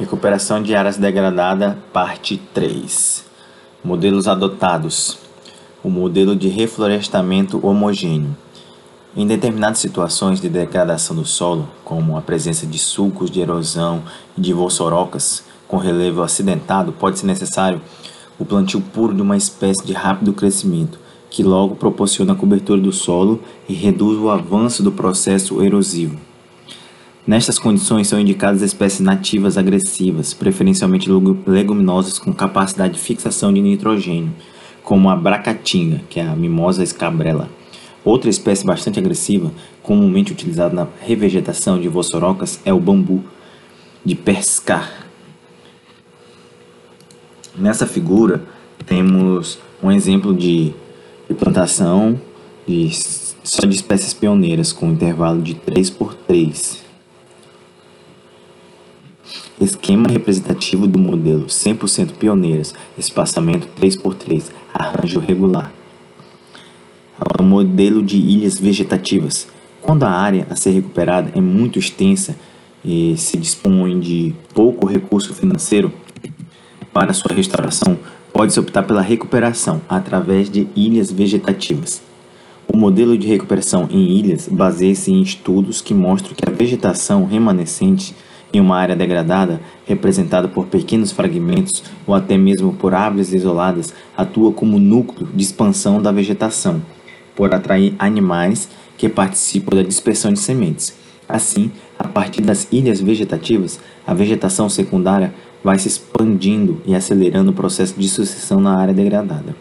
Recuperação de áreas degradadas, parte 3. Modelos adotados. O modelo de reflorestamento homogêneo. Em determinadas situações de degradação do solo, como a presença de sulcos de erosão e de vossorocas com relevo acidentado, pode ser necessário o plantio puro de uma espécie de rápido crescimento, que logo proporciona a cobertura do solo e reduz o avanço do processo erosivo. Nestas condições são indicadas espécies nativas agressivas, preferencialmente leguminosas com capacidade de fixação de nitrogênio, como a bracatinga, que é a mimosa escabrela. Outra espécie bastante agressiva, comumente utilizada na revegetação de vossorocas, é o bambu de pescar. Nessa figura temos um exemplo de, de plantação de, só de espécies pioneiras com intervalo de 3 por 3 Esquema representativo do modelo 100% pioneiras, espaçamento 3x3, arranjo regular. O modelo de ilhas vegetativas. Quando a área a ser recuperada é muito extensa e se dispõe de pouco recurso financeiro para sua restauração, pode-se optar pela recuperação através de ilhas vegetativas. O modelo de recuperação em ilhas baseia-se em estudos que mostram que a vegetação remanescente em uma área degradada, representada por pequenos fragmentos ou até mesmo por árvores isoladas, atua como núcleo de expansão da vegetação, por atrair animais que participam da dispersão de sementes. Assim, a partir das ilhas vegetativas, a vegetação secundária vai se expandindo e acelerando o processo de sucessão na área degradada.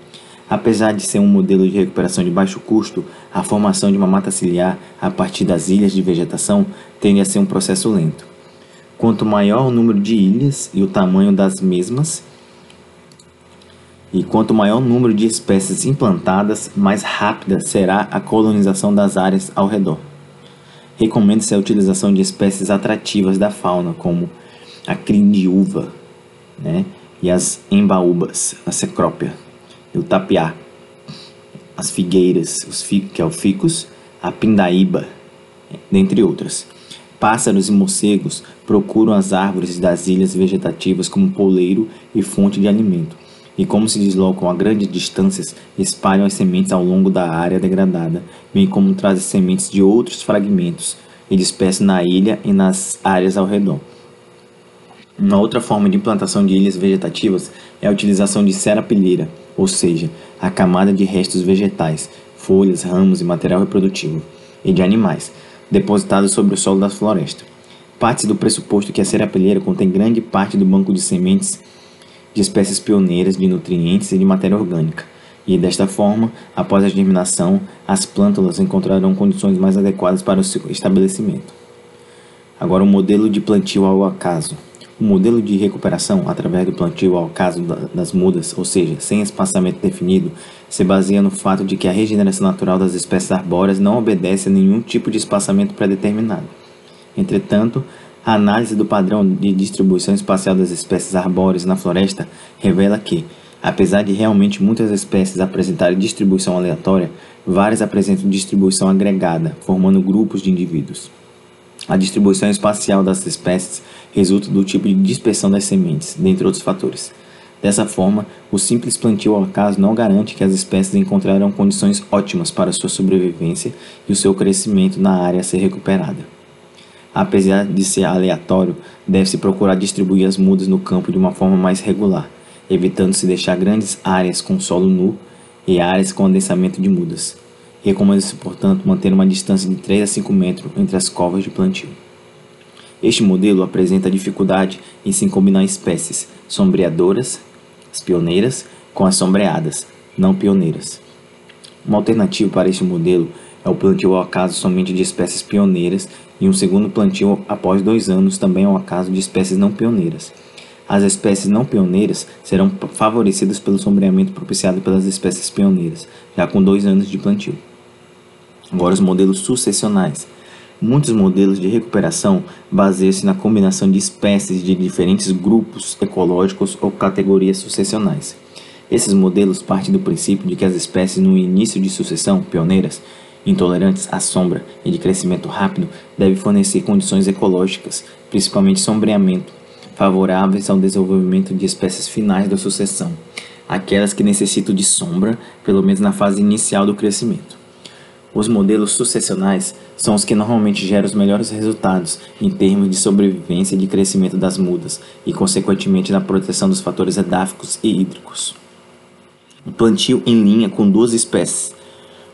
Apesar de ser um modelo de recuperação de baixo custo, a formação de uma mata ciliar a partir das ilhas de vegetação tende a ser um processo lento. Quanto maior o número de ilhas e o tamanho das mesmas, e quanto maior o número de espécies implantadas, mais rápida será a colonização das áreas ao redor. Recomenda-se a utilização de espécies atrativas da fauna, como a crindiúva né, e as embaúbas, a cecrópia, o tapiá, as figueiras, os que é o ficus, a pindaíba, dentre outras. Pássaros e morcegos procuram as árvores das ilhas vegetativas como poleiro e fonte de alimento, e como se deslocam a grandes distâncias, espalham as sementes ao longo da área degradada, bem como trazem sementes de outros fragmentos e dispersam na ilha e nas áreas ao redor. Uma outra forma de implantação de ilhas vegetativas é a utilização de serapilheira, ou seja, a camada de restos vegetais, folhas, ramos e material reprodutivo, e de animais, depositados sobre o solo da floresta. Parte do pressuposto que a serapilheira contém grande parte do banco de sementes de espécies pioneiras de nutrientes e de matéria orgânica, e desta forma, após a germinação, as plântulas encontrarão condições mais adequadas para o seu estabelecimento. Agora, o modelo de plantio ao acaso. O modelo de recuperação através do plantio ao acaso das mudas, ou seja, sem espaçamento definido, se baseia no fato de que a regeneração natural das espécies arbóreas não obedece a nenhum tipo de espaçamento pré-determinado. Entretanto, a análise do padrão de distribuição espacial das espécies arbóreas na floresta revela que, apesar de realmente muitas espécies apresentarem distribuição aleatória, várias apresentam distribuição agregada, formando grupos de indivíduos. A distribuição espacial das espécies resulta do tipo de dispersão das sementes, dentre outros fatores. Dessa forma, o simples plantio ao acaso não garante que as espécies encontrarão condições ótimas para sua sobrevivência e o seu crescimento na área a ser recuperada. Apesar de ser aleatório, deve-se procurar distribuir as mudas no campo de uma forma mais regular, evitando-se deixar grandes áreas com solo nu e áreas com adensamento de mudas. Recomenda-se, portanto, manter uma distância de 3 a 5 metros entre as covas de plantio. Este modelo apresenta dificuldade em se combinar espécies sombreadoras, as pioneiras, com as sombreadas, não pioneiras. Uma alternativa para este modelo é o plantio ao acaso somente de espécies pioneiras e um segundo plantio após dois anos também ao acaso de espécies não pioneiras. As espécies não pioneiras serão favorecidas pelo sombreamento propiciado pelas espécies pioneiras, já com dois anos de plantio. Agora, os modelos sucessionais. Muitos modelos de recuperação baseiam-se na combinação de espécies de diferentes grupos ecológicos ou categorias sucessionais. Esses modelos partem do princípio de que as espécies no início de sucessão, pioneiras, intolerantes à sombra e de crescimento rápido, devem fornecer condições ecológicas, principalmente sombreamento, favoráveis ao desenvolvimento de espécies finais da sucessão, aquelas que necessitam de sombra, pelo menos na fase inicial do crescimento. Os modelos sucessionais são os que normalmente geram os melhores resultados em termos de sobrevivência e de crescimento das mudas e, consequentemente, na proteção dos fatores edáficos e hídricos. O plantio em linha com duas espécies.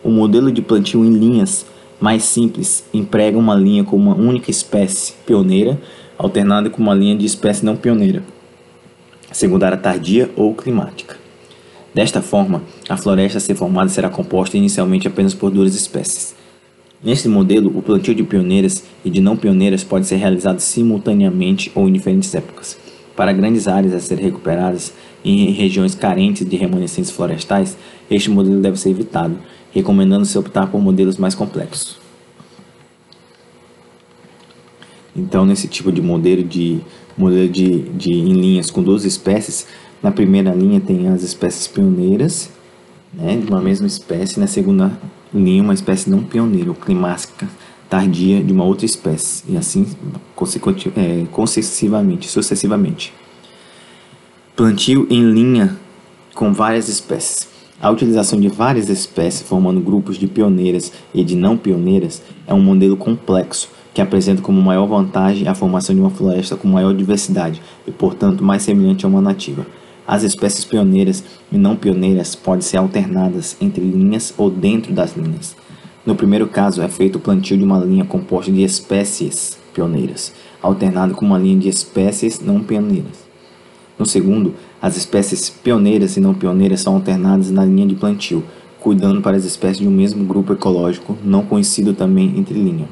O modelo de plantio em linhas mais simples emprega uma linha com uma única espécie pioneira, alternada com uma linha de espécie não pioneira, secundária tardia ou climática. Desta forma, a floresta a ser formada será composta inicialmente apenas por duas espécies. Neste modelo, o plantio de pioneiras e de não pioneiras pode ser realizado simultaneamente ou em diferentes épocas. Para grandes áreas a serem recuperadas em regiões carentes de remanescentes florestais, este modelo deve ser evitado, recomendando-se optar por modelos mais complexos. Então, nesse tipo de modelo de modelo de, de em linhas com duas espécies, na primeira linha tem as espécies pioneiras, né, de uma mesma espécie, na segunda linha uma espécie não pioneira, ou climática tardia de uma outra espécie, e assim é, consecutivamente, sucessivamente. Plantio em linha com várias espécies. A utilização de várias espécies formando grupos de pioneiras e de não pioneiras é um modelo complexo que apresenta como maior vantagem a formação de uma floresta com maior diversidade e, portanto, mais semelhante a uma nativa. As espécies pioneiras e não pioneiras podem ser alternadas entre linhas ou dentro das linhas. No primeiro caso, é feito o plantio de uma linha composta de espécies pioneiras, alternado com uma linha de espécies não pioneiras. No segundo, as espécies pioneiras e não pioneiras são alternadas na linha de plantio, cuidando para as espécies de um mesmo grupo ecológico, não conhecido também entre linha.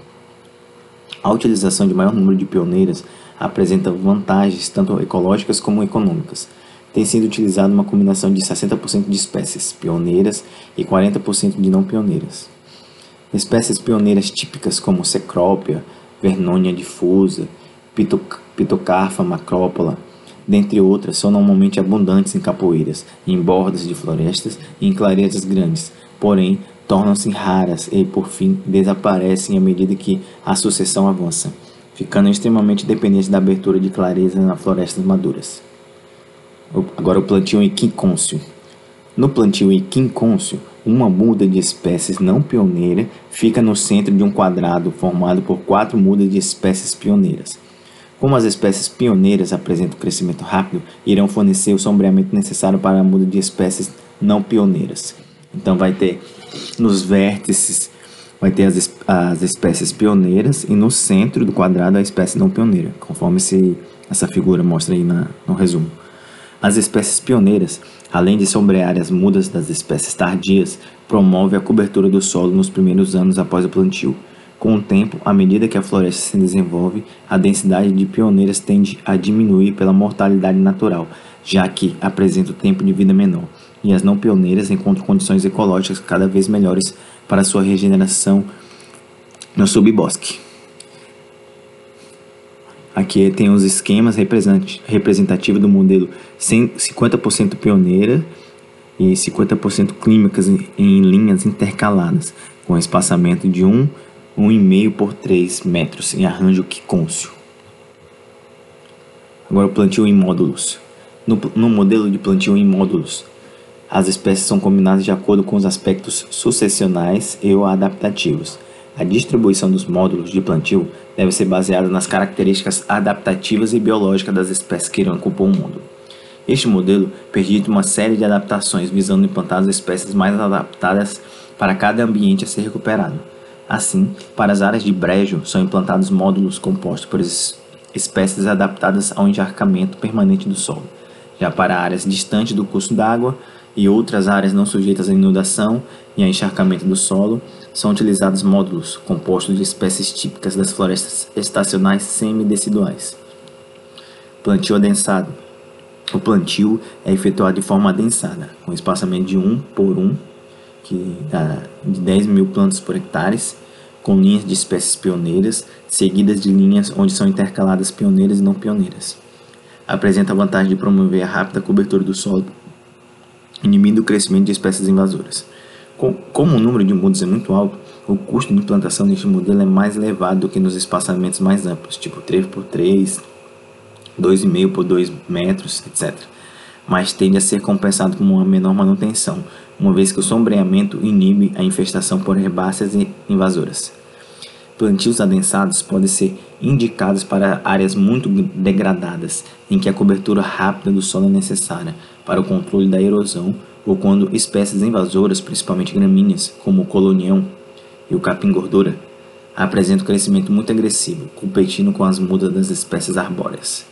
A utilização de maior número de pioneiras apresenta vantagens tanto ecológicas como econômicas tem sido utilizada uma combinação de 60% de espécies pioneiras e 40% de não pioneiras. Espécies pioneiras típicas como Cecrópia, Vernonia difusa, Pitocarfa macrópola, dentre outras, são normalmente abundantes em capoeiras, em bordas de florestas e em clareiras grandes, porém tornam-se raras e, por fim, desaparecem à medida que a sucessão avança, ficando extremamente dependentes da abertura de clareza nas florestas maduras. Agora o plantio em quincôncio. No plantio em quincôncio, uma muda de espécies não pioneira fica no centro de um quadrado formado por quatro mudas de espécies pioneiras. Como as espécies pioneiras apresentam crescimento rápido, irão fornecer o sombreamento necessário para a muda de espécies não pioneiras. Então vai ter nos vértices vai ter as, as espécies pioneiras e no centro do quadrado a espécie não pioneira, conforme esse, essa figura mostra aí na, no resumo. As espécies pioneiras, além de sombrear as mudas das espécies tardias, promove a cobertura do solo nos primeiros anos após o plantio. Com o tempo, à medida que a floresta se desenvolve, a densidade de pioneiras tende a diminuir pela mortalidade natural, já que apresenta o tempo de vida menor, e as não pioneiras encontram condições ecológicas cada vez melhores para sua regeneração no subbosque. Aqui tem os esquemas representativos do modelo 50% pioneira e 50% clínicas em linhas intercaladas, com espaçamento de 1, 1,5 por 3 metros em arranjo quicôncio. Agora o plantio em módulos. No, no modelo de plantio em módulos, as espécies são combinadas de acordo com os aspectos sucessionais e ou adaptativos. A distribuição dos módulos de plantio deve ser baseada nas características adaptativas e biológicas das espécies que irão compor o mundo. Este modelo permite uma série de adaptações visando implantar as espécies mais adaptadas para cada ambiente a ser recuperado. Assim, para as áreas de brejo são implantados módulos compostos por espécies adaptadas ao encharcamento permanente do solo. Já para áreas distantes do curso d'água e outras áreas não sujeitas à inundação e a encharcamento do solo, são utilizados módulos compostos de espécies típicas das florestas estacionais semideciduais. Plantio adensado. O plantio é efetuado de forma adensada, com espaçamento de 1 por 1, que dá de 10 mil plantas por hectare, com linhas de espécies pioneiras, seguidas de linhas onde são intercaladas pioneiras e não pioneiras. Apresenta a vantagem de promover a rápida cobertura do solo, inibindo o crescimento de espécies invasoras. Como o número de mudas é muito alto, o custo de implantação deste modelo é mais elevado do que nos espaçamentos mais amplos, tipo 3x3, 2,5 por 2 metros, etc. Mas tende a ser compensado com uma menor manutenção, uma vez que o sombreamento inibe a infestação por herbáceas e invasoras. Plantios adensados podem ser indicados para áreas muito degradadas, em que a cobertura rápida do solo é necessária para o controle da erosão ou quando espécies invasoras, principalmente gramíneas, como o colonião e o capim-gordura, apresentam crescimento muito agressivo, competindo com as mudas das espécies arbóreas.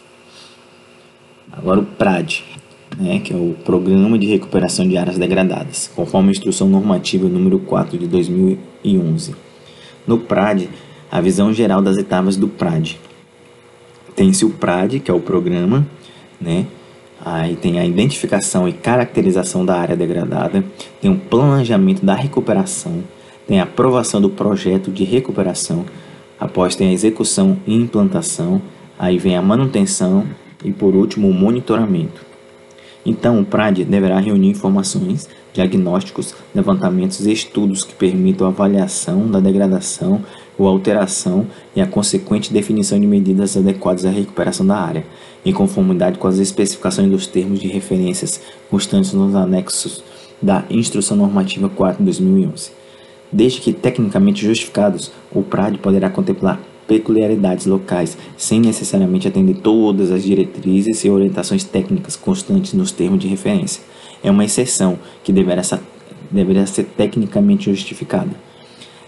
Agora o PRAD, né, que é o Programa de Recuperação de Áreas Degradadas, conforme a Instrução Normativa número 4 de 2011. No PRAD, a visão geral das etapas do PRAD. Tem-se o PRAD, que é o programa, né? Aí tem a identificação e caracterização da área degradada, tem o planejamento da recuperação, tem a aprovação do projeto de recuperação, após tem a execução e implantação, aí vem a manutenção e por último o monitoramento. Então, o PRAD deverá reunir informações, diagnósticos, levantamentos e estudos que permitam a avaliação da degradação ou alteração e a consequente definição de medidas adequadas à recuperação da área, em conformidade com as especificações dos termos de referências constantes nos anexos da Instrução Normativa 4 de 2011. Desde que tecnicamente justificados, o PRAD poderá contemplar peculiaridades locais, sem necessariamente atender todas as diretrizes e orientações técnicas constantes nos termos de referência. É uma exceção que deverá deverá ser tecnicamente justificada.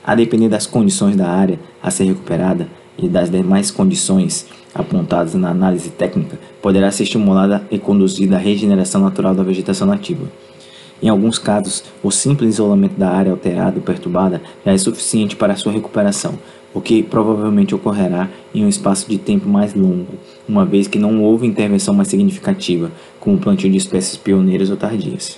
A depender das condições da área a ser recuperada e das demais condições apontadas na análise técnica, poderá ser estimulada e conduzida à regeneração natural da vegetação nativa. Em alguns casos, o simples isolamento da área alterada ou perturbada já é suficiente para a sua recuperação, o que provavelmente ocorrerá em um espaço de tempo mais longo, uma vez que não houve intervenção mais significativa, como o plantio de espécies pioneiras ou tardias.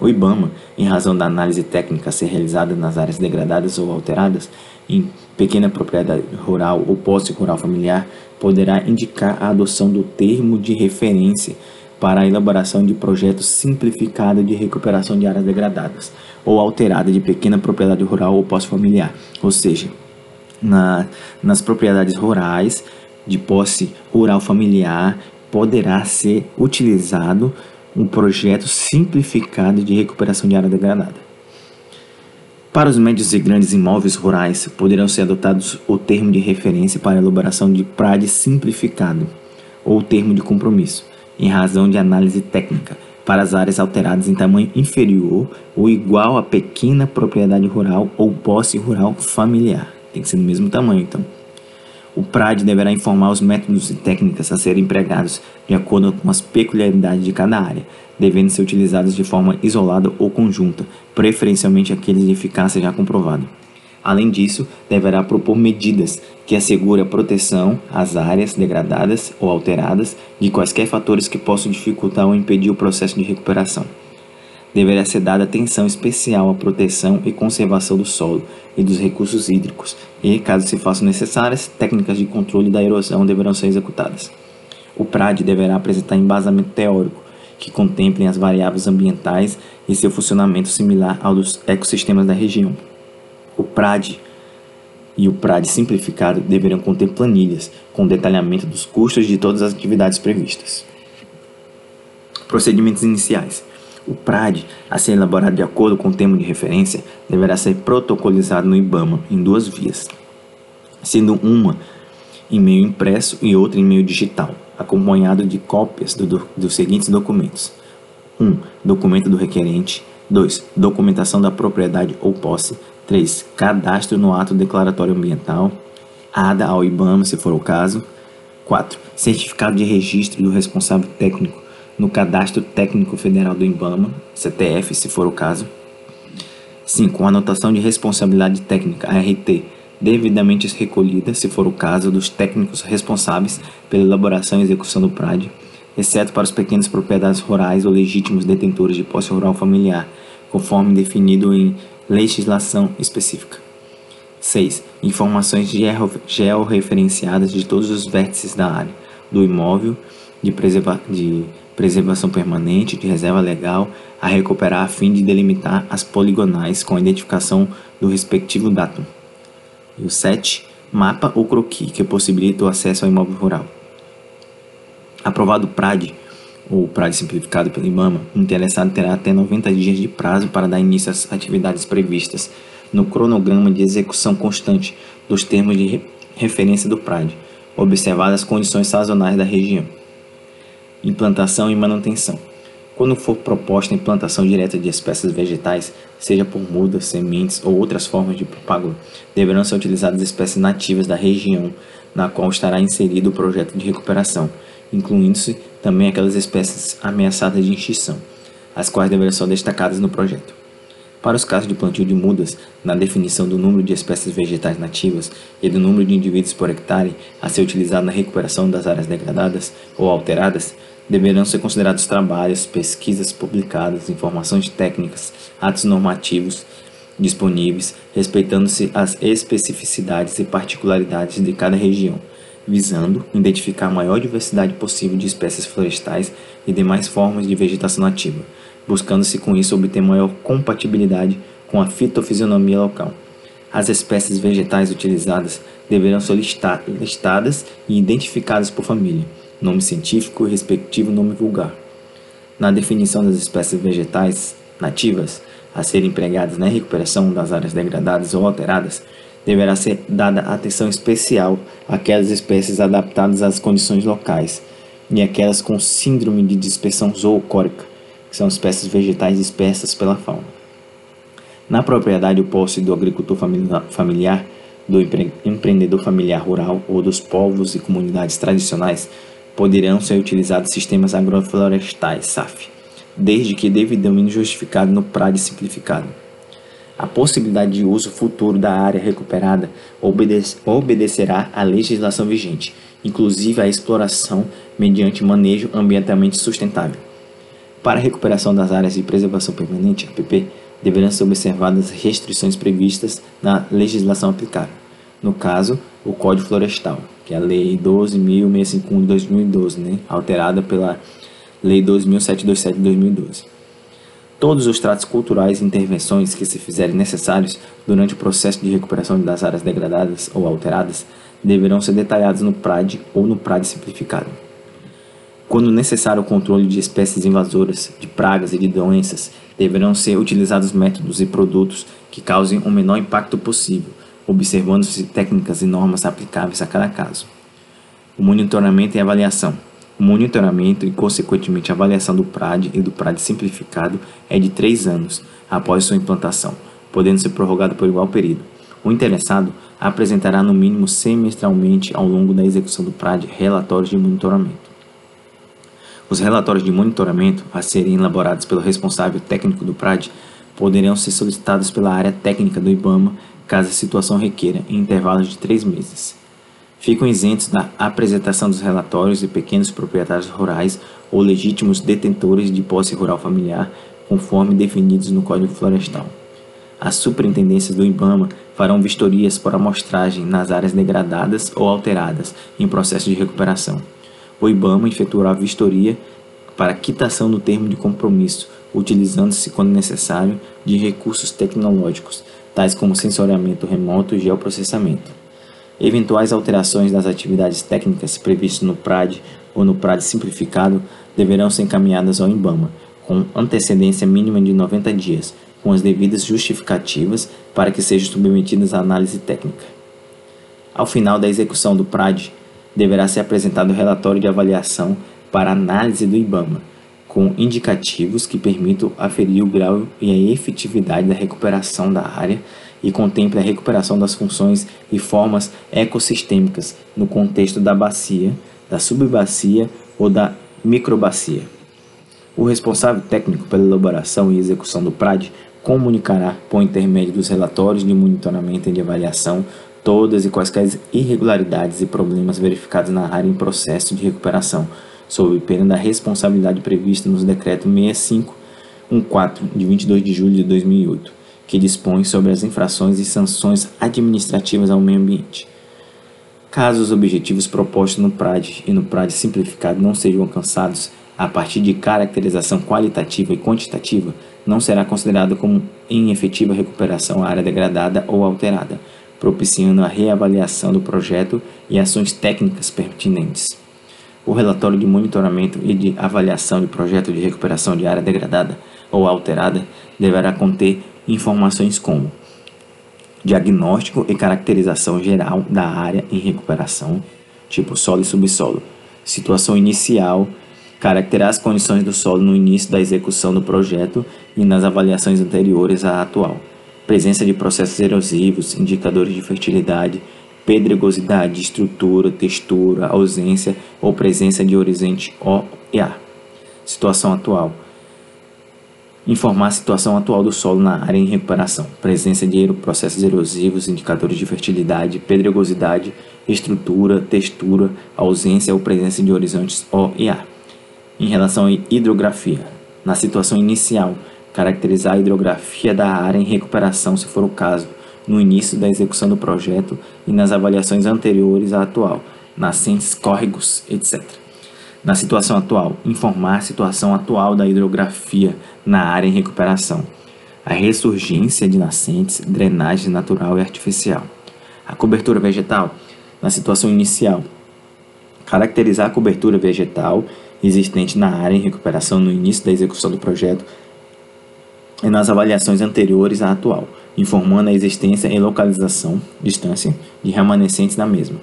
O IBAMA, em razão da análise técnica ser realizada nas áreas degradadas ou alteradas, em pequena propriedade rural ou posse rural familiar, poderá indicar a adoção do termo de referência para a elaboração de projetos simplificados de recuperação de áreas degradadas ou alterada de pequena propriedade rural ou posse familiar, ou seja, na, nas propriedades rurais de posse rural familiar poderá ser utilizado um projeto simplificado de recuperação de área degradada. Para os médios e grandes imóveis rurais, poderão ser adotados o termo de referência para elaboração de PRAD simplificado ou termo de compromisso, em razão de análise técnica, para as áreas alteradas em tamanho inferior ou igual a pequena propriedade rural ou posse rural familiar. Tem que ser do mesmo tamanho, então. O PRAD deverá informar os métodos e técnicas a serem empregados de acordo com as peculiaridades de cada área, devendo ser utilizados de forma isolada ou conjunta, preferencialmente aqueles de eficácia já comprovada. Além disso, deverá propor medidas que assegurem a proteção às áreas degradadas ou alteradas de quaisquer fatores que possam dificultar ou impedir o processo de recuperação deverá ser dada atenção especial à proteção e conservação do solo e dos recursos hídricos, e, caso se façam necessárias, técnicas de controle da erosão deverão ser executadas. O PRAD deverá apresentar embasamento teórico que contemplem as variáveis ambientais e seu funcionamento similar ao dos ecossistemas da região. O PRAD e o PRAD simplificado deverão conter planilhas com detalhamento dos custos de todas as atividades previstas. Procedimentos iniciais. O PRAD, a ser elaborado de acordo com o termo de referência, deverá ser protocolizado no IBAMA em duas vias, sendo uma em meio impresso e outra em meio digital, acompanhado de cópias do, do, dos seguintes documentos: 1. Um, documento do requerente. 2. Documentação da propriedade ou posse. 3. Cadastro no ato declaratório ambiental. ADA ao IBAMA, se for o caso. 4. Certificado de registro do responsável técnico no Cadastro Técnico Federal do IBAMA, CTF, se for o caso. 5. Anotação de responsabilidade técnica, ART, devidamente recolhida, se for o caso, dos técnicos responsáveis pela elaboração e execução do PRAD, exceto para os pequenos propriedades rurais ou legítimos detentores de posse rural familiar, conforme definido em legislação específica. 6. Informações georreferenciadas de todos os vértices da área, do imóvel, de, preserva de preservação permanente de reserva legal a recuperar a fim de delimitar as poligonais com a identificação do respectivo datum. E o 7. Mapa ou croquis que possibilita o acesso ao imóvel rural. Aprovado o PRAD, ou PRAD simplificado pelo IBAMA, o interessado terá até 90 dias de prazo para dar início às atividades previstas no cronograma de execução constante dos termos de referência do PRAD, observadas as condições sazonais da região. Implantação e manutenção. Quando for proposta a implantação direta de espécies vegetais, seja por mudas, sementes ou outras formas de propágulo, deverão ser utilizadas espécies nativas da região na qual estará inserido o projeto de recuperação, incluindo-se também aquelas espécies ameaçadas de extinção, as quais deverão ser destacadas no projeto. Para os casos de plantio de mudas, na definição do número de espécies vegetais nativas e do número de indivíduos por hectare a ser utilizado na recuperação das áreas degradadas ou alteradas, deverão ser considerados trabalhos, pesquisas publicadas, informações técnicas, atos normativos disponíveis, respeitando-se as especificidades e particularidades de cada região, visando identificar a maior diversidade possível de espécies florestais e demais formas de vegetação nativa, buscando-se com isso obter maior compatibilidade com a fitofisionomia local. As espécies vegetais utilizadas deverão ser listadas e identificadas por família nome científico e respectivo nome vulgar. Na definição das espécies vegetais nativas a serem empregadas na recuperação das áreas degradadas ou alteradas, deverá ser dada atenção especial àquelas espécies adaptadas às condições locais e aquelas com síndrome de dispersão zoocórica, que são espécies vegetais dispersas pela fauna. Na propriedade ou posse do agricultor familiar, do empreendedor familiar rural ou dos povos e comunidades tradicionais, poderão ser utilizados sistemas agroflorestais SAF, desde que devidamente justificado no PRAD simplificado. A possibilidade de uso futuro da área recuperada obedece, obedecerá à legislação vigente, inclusive à exploração mediante manejo ambientalmente sustentável. Para a recuperação das áreas de preservação permanente, APP, deverão ser observadas restrições previstas na legislação aplicável. No caso, o Código Florestal, que é a Lei 12.651 de 2012, né, alterada pela Lei 2.727 de 2012. Todos os tratos culturais e intervenções que se fizerem necessários durante o processo de recuperação das áreas degradadas ou alteradas deverão ser detalhados no PRAD ou no PRAD simplificado. Quando necessário o controle de espécies invasoras, de pragas e de doenças, deverão ser utilizados métodos e produtos que causem o menor impacto possível, observando-se técnicas e normas aplicáveis a cada caso. O monitoramento e avaliação. O monitoramento e, consequentemente, a avaliação do PRAD e do PRAD simplificado é de três anos após sua implantação, podendo ser prorrogado por igual período. O interessado apresentará no mínimo semestralmente ao longo da execução do PRAD relatórios de monitoramento. Os relatórios de monitoramento a serem elaborados pelo responsável técnico do PRAD poderão ser solicitados pela área técnica do IBAMA caso a situação requeira, em intervalos de três meses. Ficam isentos da apresentação dos relatórios de pequenos proprietários rurais ou legítimos detentores de posse rural familiar, conforme definidos no Código Florestal. As superintendências do IBAMA farão vistorias por amostragem nas áreas degradadas ou alteradas em processo de recuperação. O IBAMA efetuará vistoria para quitação do termo de compromisso, utilizando-se, quando necessário, de recursos tecnológicos, tais como sensoriamento remoto e geoprocessamento. Eventuais alterações das atividades técnicas previstas no PRAD ou no PRAD simplificado deverão ser encaminhadas ao IBAMA, com antecedência mínima de 90 dias, com as devidas justificativas para que sejam submetidas à análise técnica. Ao final da execução do PRAD, deverá ser apresentado o relatório de avaliação para análise do IBAMA, com indicativos que permitam aferir o grau e a efetividade da recuperação da área e contemple a recuperação das funções e formas ecossistêmicas no contexto da bacia, da subbacia ou da microbacia. O responsável técnico pela elaboração e execução do PRAD comunicará, por intermédio dos relatórios de monitoramento e de avaliação, todas e quaisquer irregularidades e problemas verificados na área em processo de recuperação, sob pena da responsabilidade prevista nos decreto 6514 de 22 de julho de 2008, que dispõe sobre as infrações e sanções administrativas ao meio ambiente. Caso os objetivos propostos no PRAD e no PRAD simplificado não sejam alcançados a partir de caracterização qualitativa e quantitativa, não será considerado como em efetiva recuperação a área degradada ou alterada, propiciando a reavaliação do projeto e ações técnicas pertinentes. O relatório de monitoramento e de avaliação de projeto de recuperação de área degradada ou alterada deverá conter informações como diagnóstico e caracterização geral da área em recuperação, tipo solo e subsolo, situação inicial, caracterizar as condições do solo no início da execução do projeto e nas avaliações anteriores à atual, presença de processos erosivos, indicadores de fertilidade, pedregosidade, estrutura, textura, ausência ou presença de horizonte O e A. Situação atual Informar a situação atual do solo na área em recuperação, presença de processos erosivos, indicadores de fertilidade, pedregosidade, estrutura, textura, ausência ou presença de horizontes O e A. Em relação à hidrografia, na situação inicial, caracterizar a hidrografia da área em recuperação, se for o caso, no início da execução do projeto e nas avaliações anteriores à atual, nascentes, córregos, etc. Na situação atual, informar a situação atual da hidrografia na área em recuperação, a ressurgência de nascentes, drenagem natural e artificial. A cobertura vegetal, na situação inicial, caracterizar a cobertura vegetal existente na área em recuperação no início da execução do projeto e nas avaliações anteriores à atual, informando a existência e localização, distância, de remanescentes na mesma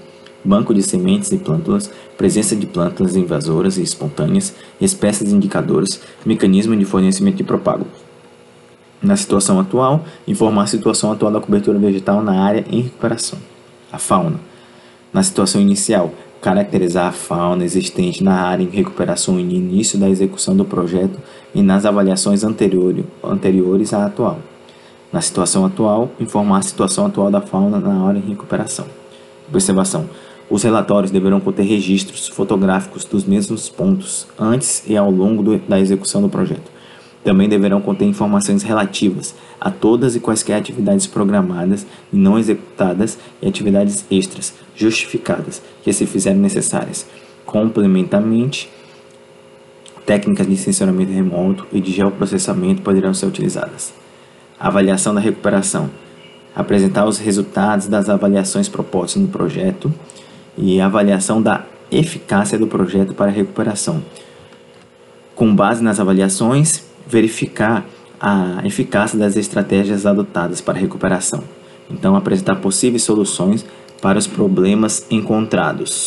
banco de sementes e plântulas, presença de plantas invasoras e espontâneas, espécies indicadoras, mecanismo de fornecimento de propago. Na situação atual, informar a situação atual da cobertura vegetal na área em recuperação. A fauna. Na situação inicial, caracterizar a fauna existente na área em recuperação no início da execução do projeto e nas avaliações anteriores à atual. Na situação atual, informar a situação atual da fauna na área em recuperação. Observação. Os relatórios deverão conter registros fotográficos dos mesmos pontos antes e ao longo do, da execução do projeto. Também deverão conter informações relativas a todas e quaisquer atividades programadas e não executadas e atividades extras justificadas que se fizerem necessárias. Complementamente, técnicas de sensoramento remoto e de geoprocessamento poderão ser utilizadas. Avaliação da recuperação. Apresentar os resultados das avaliações propostas no projeto e avaliação da eficácia do projeto para recuperação. Com base nas avaliações, verificar a eficácia das estratégias adotadas para recuperação. Então, apresentar possíveis soluções para os problemas encontrados.